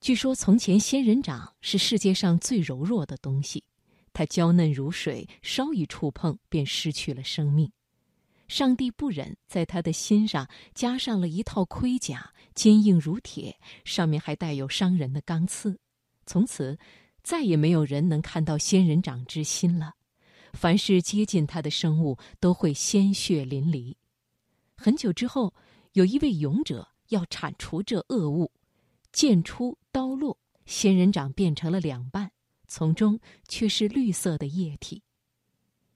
据说从前仙人掌是世界上最柔弱的东西，它娇嫩如水，稍一触碰便失去了生命。上帝不忍在他的心上加上了一套盔甲，坚硬如铁，上面还带有伤人的钢刺。从此，再也没有人能看到仙人掌之心了。凡是接近他的生物，都会鲜血淋漓。很久之后，有一位勇者要铲除这恶物，剑出刀落，仙人掌变成了两半，从中却是绿色的液体。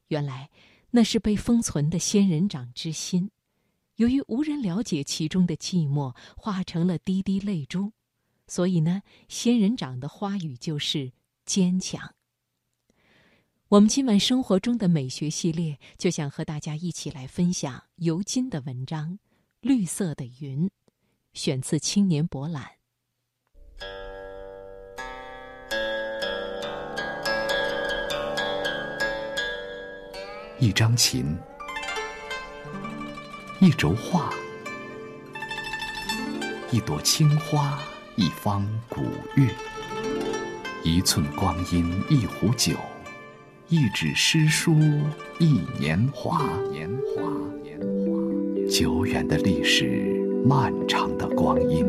原来。那是被封存的仙人掌之心，由于无人了解其中的寂寞，化成了滴滴泪珠。所以呢，仙人掌的花语就是坚强。我们今晚生活中的美学系列，就想和大家一起来分享尤金的文章《绿色的云》，选自《青年博览》。一张琴，一轴画，一朵青花，一方古月，一寸光阴，一壶酒，一纸诗书，一年华。年华，年华，久远的历史，漫长的光阴。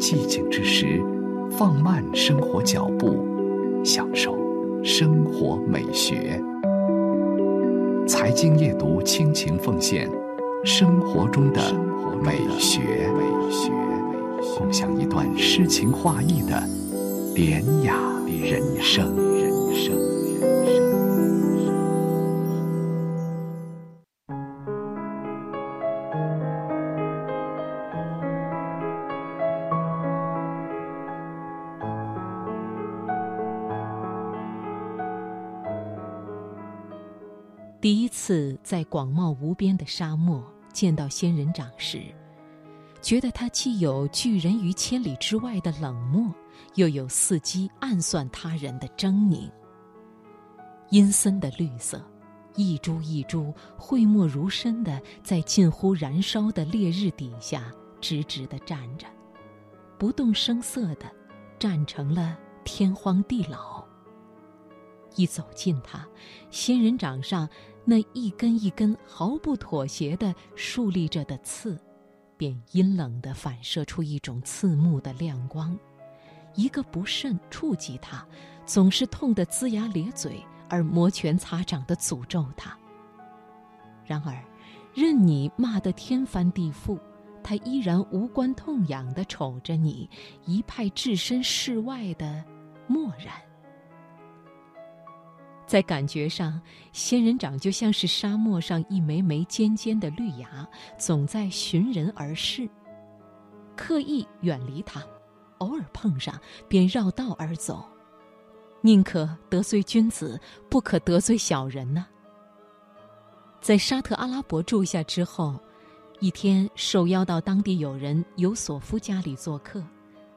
寂静之时，放慢生活脚步，享受生活美学。财经夜读，倾情奉献生活中的美学，共享一段诗情画意的典雅人生。第一次在广袤无边的沙漠见到仙人掌时，觉得它既有拒人于千里之外的冷漠，又有伺机暗算他人的狰狞。阴森的绿色，一株一株讳莫如深的在近乎燃烧的烈日底下直直地站着，不动声色地站成了天荒地老。一走近它，仙人掌上。那一根一根毫不妥协地竖立着的刺，便阴冷地反射出一种刺目的亮光。一个不慎触及它，总是痛得龇牙咧嘴，而摩拳擦掌地诅咒它。然而，任你骂得天翻地覆，它依然无关痛痒地瞅着你，一派置身事外的漠然。在感觉上，仙人掌就像是沙漠上一枚枚尖尖的绿芽，总在寻人而视。刻意远离它，偶尔碰上便绕道而走，宁可得罪君子，不可得罪小人呢。在沙特阿拉伯住下之后，一天受邀到当地友人尤索夫家里做客，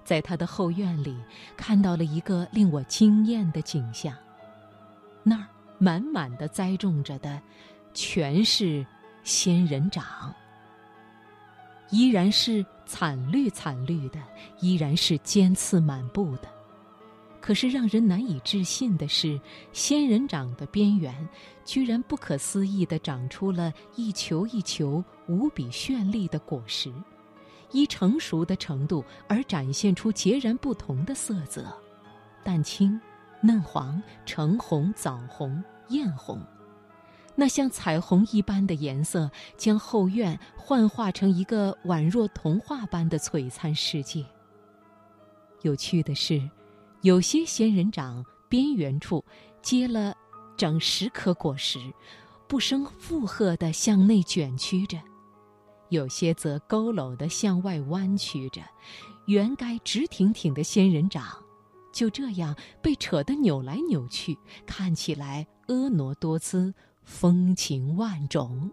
在他的后院里看到了一个令我惊艳的景象。那儿满满的栽种着的，全是仙人掌。依然是惨绿惨绿的，依然是尖刺满布的。可是让人难以置信的是，仙人掌的边缘，居然不可思议地长出了一球一球无比绚丽的果实，依成熟的程度而展现出截然不同的色泽，淡青。嫩黄、橙红、枣红、艳红，那像彩虹一般的颜色，将后院幻化成一个宛若童话般的璀璨世界。有趣的是，有些仙人掌边缘处结了整十颗果实，不生负荷地向内卷曲着；有些则佝偻地向外弯曲着。原该直挺挺的仙人掌。就这样被扯得扭来扭去，看起来婀娜多姿、风情万种。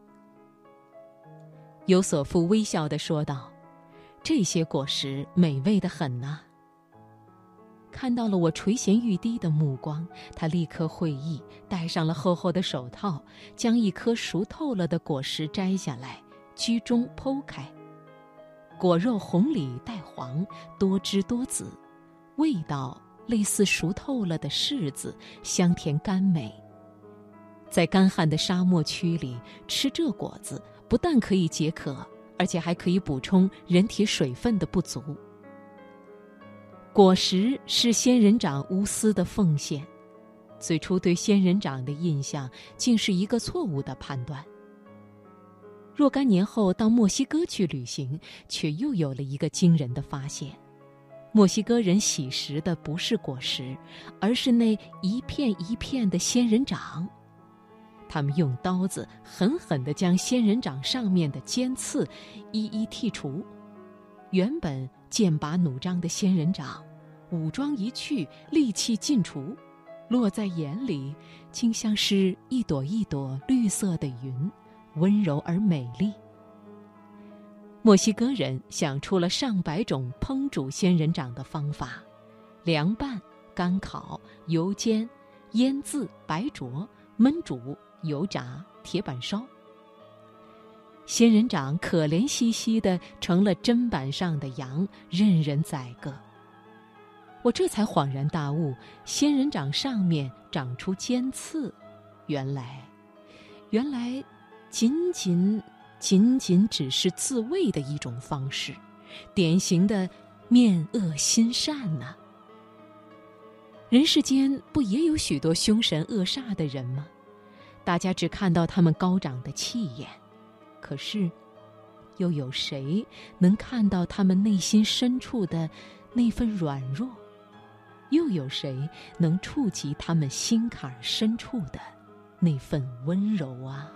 尤索夫微笑地说道：“这些果实美味的很呐。”看到了我垂涎欲滴的目光，他立刻会意，戴上了厚厚的手套，将一颗熟透了的果实摘下来，居中剖开。果肉红里带黄，多汁多籽，味道类似熟透了的柿子，香甜甘美。在干旱的沙漠区里吃这果子，不但可以解渴，而且还可以补充人体水分的不足。果实是仙人掌无私的奉献。最初对仙人掌的印象，竟是一个错误的判断。若干年后到墨西哥去旅行，却又有了一个惊人的发现：墨西哥人喜食的不是果实，而是那一片一片的仙人掌。他们用刀子狠狠地将仙人掌上面的尖刺一一剔除，原本剑拔弩张的仙人掌，武装一去，戾气尽除。落在眼里，竟像是一朵一朵绿色的云，温柔而美丽。墨西哥人想出了上百种烹煮仙人掌的方法：凉拌、干烤、油煎、腌渍、白灼、焖煮、油炸、铁板烧。仙人掌可怜兮兮的成了砧板上的羊，任人宰割。我这才恍然大悟，仙人掌上面长出尖刺，原来，原来，仅仅仅仅只是自卫的一种方式，典型的面恶心善呐。人世间不也有许多凶神恶煞的人吗？大家只看到他们高涨的气焰，可是，又有谁能看到他们内心深处的那份软弱？又有谁能触及他们心坎深处的那份温柔啊？